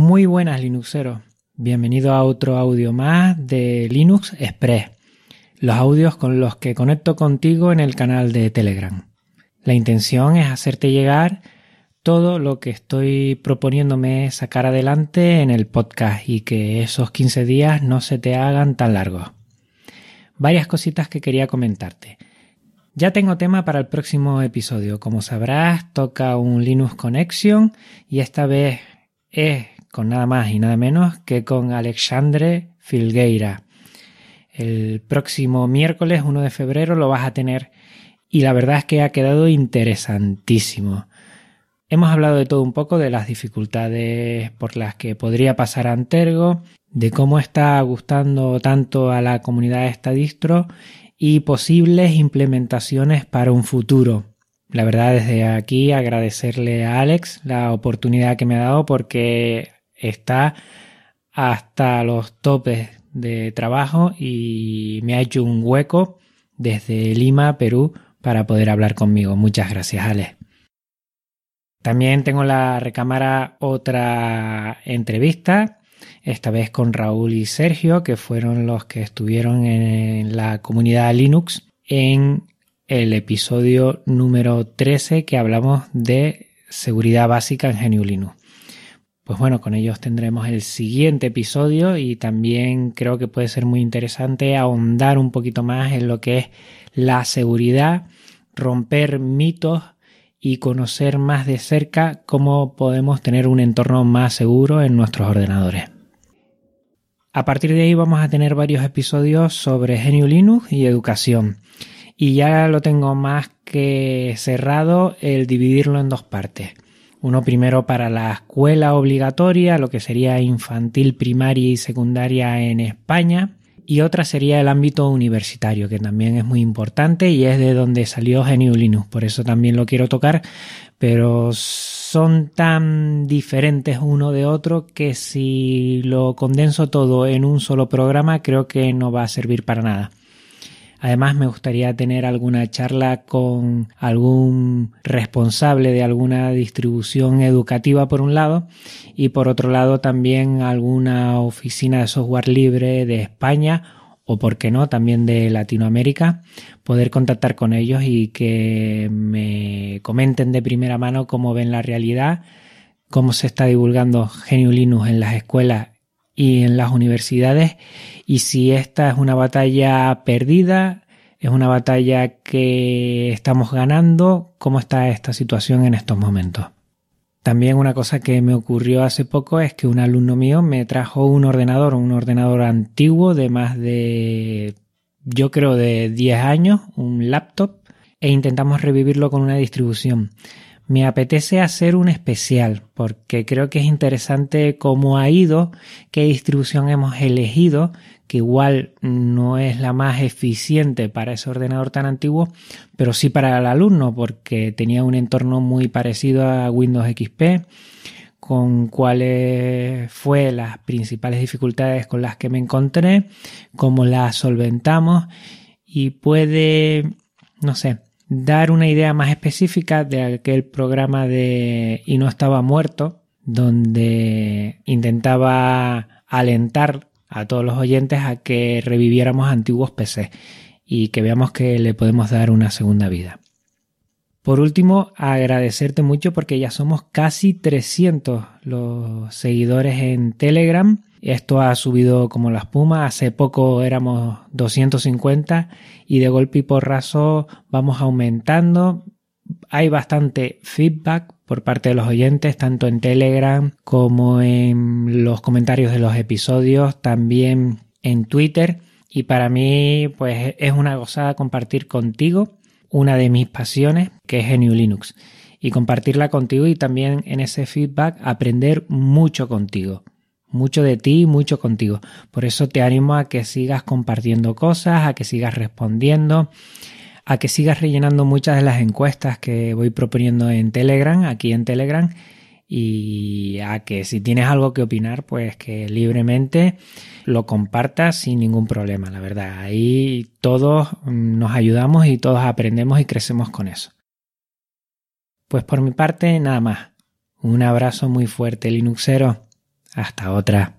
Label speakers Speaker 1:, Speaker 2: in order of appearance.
Speaker 1: Muy buenas Linuxeros, bienvenido a otro audio más de Linux Express, los audios con los que conecto contigo en el canal de Telegram. La intención es hacerte llegar todo lo que estoy proponiéndome sacar adelante en el podcast y que esos 15 días no se te hagan tan largos. Varias cositas que quería comentarte. Ya tengo tema para el próximo episodio. Como sabrás, toca un Linux Connection y esta vez es con nada más y nada menos que con Alexandre Filgueira. El próximo miércoles 1 de febrero lo vas a tener y la verdad es que ha quedado interesantísimo. Hemos hablado de todo un poco, de las dificultades por las que podría pasar Antergo, de cómo está gustando tanto a la comunidad esta distro y posibles implementaciones para un futuro. La verdad, desde aquí agradecerle a Alex la oportunidad que me ha dado porque está hasta los topes de trabajo y me ha hecho un hueco desde Lima, Perú, para poder hablar conmigo. Muchas gracias, Alex. También tengo en la recámara otra entrevista, esta vez con Raúl y Sergio, que fueron los que estuvieron en la comunidad Linux en el episodio número 13 que hablamos de seguridad básica en GNU Linux. Pues bueno, con ellos tendremos el siguiente episodio y también creo que puede ser muy interesante ahondar un poquito más en lo que es la seguridad, romper mitos y conocer más de cerca cómo podemos tener un entorno más seguro en nuestros ordenadores. A partir de ahí vamos a tener varios episodios sobre GNU Linux y educación. Y ya lo tengo más que cerrado el dividirlo en dos partes. Uno primero para la escuela obligatoria, lo que sería infantil, primaria y secundaria en España. Y otra sería el ámbito universitario, que también es muy importante y es de donde salió GNU Linux. Por eso también lo quiero tocar, pero son tan diferentes uno de otro que si lo condenso todo en un solo programa creo que no va a servir para nada. Además, me gustaría tener alguna charla con algún responsable de alguna distribución educativa por un lado y por otro lado también alguna oficina de software libre de España o por qué no, también de Latinoamérica, poder contactar con ellos y que me comenten de primera mano cómo ven la realidad, cómo se está divulgando GNU Linux en las escuelas y en las universidades y si esta es una batalla perdida, es una batalla que estamos ganando, cómo está esta situación en estos momentos. También una cosa que me ocurrió hace poco es que un alumno mío me trajo un ordenador, un ordenador antiguo de más de, yo creo, de 10 años, un laptop, e intentamos revivirlo con una distribución. Me apetece hacer un especial porque creo que es interesante cómo ha ido, qué distribución hemos elegido, que igual no es la más eficiente para ese ordenador tan antiguo, pero sí para el alumno porque tenía un entorno muy parecido a Windows XP, con cuáles fue las principales dificultades con las que me encontré, cómo las solventamos y puede, no sé, dar una idea más específica de aquel programa de Y no estaba muerto, donde intentaba alentar a todos los oyentes a que reviviéramos antiguos PC y que veamos que le podemos dar una segunda vida. Por último, agradecerte mucho porque ya somos casi 300 los seguidores en Telegram esto ha subido como la espuma. Hace poco éramos 250 y de golpe y porrazo vamos aumentando. Hay bastante feedback por parte de los oyentes, tanto en Telegram como en los comentarios de los episodios, también en Twitter. Y para mí, pues es una gozada compartir contigo una de mis pasiones, que es GNU Linux. Y compartirla contigo y también en ese feedback aprender mucho contigo mucho de ti, mucho contigo. Por eso te animo a que sigas compartiendo cosas, a que sigas respondiendo, a que sigas rellenando muchas de las encuestas que voy proponiendo en Telegram, aquí en Telegram, y a que si tienes algo que opinar, pues que libremente lo compartas sin ningún problema, la verdad. Ahí todos nos ayudamos y todos aprendemos y crecemos con eso. Pues por mi parte, nada más. Un abrazo muy fuerte, Linuxero. Hasta otra.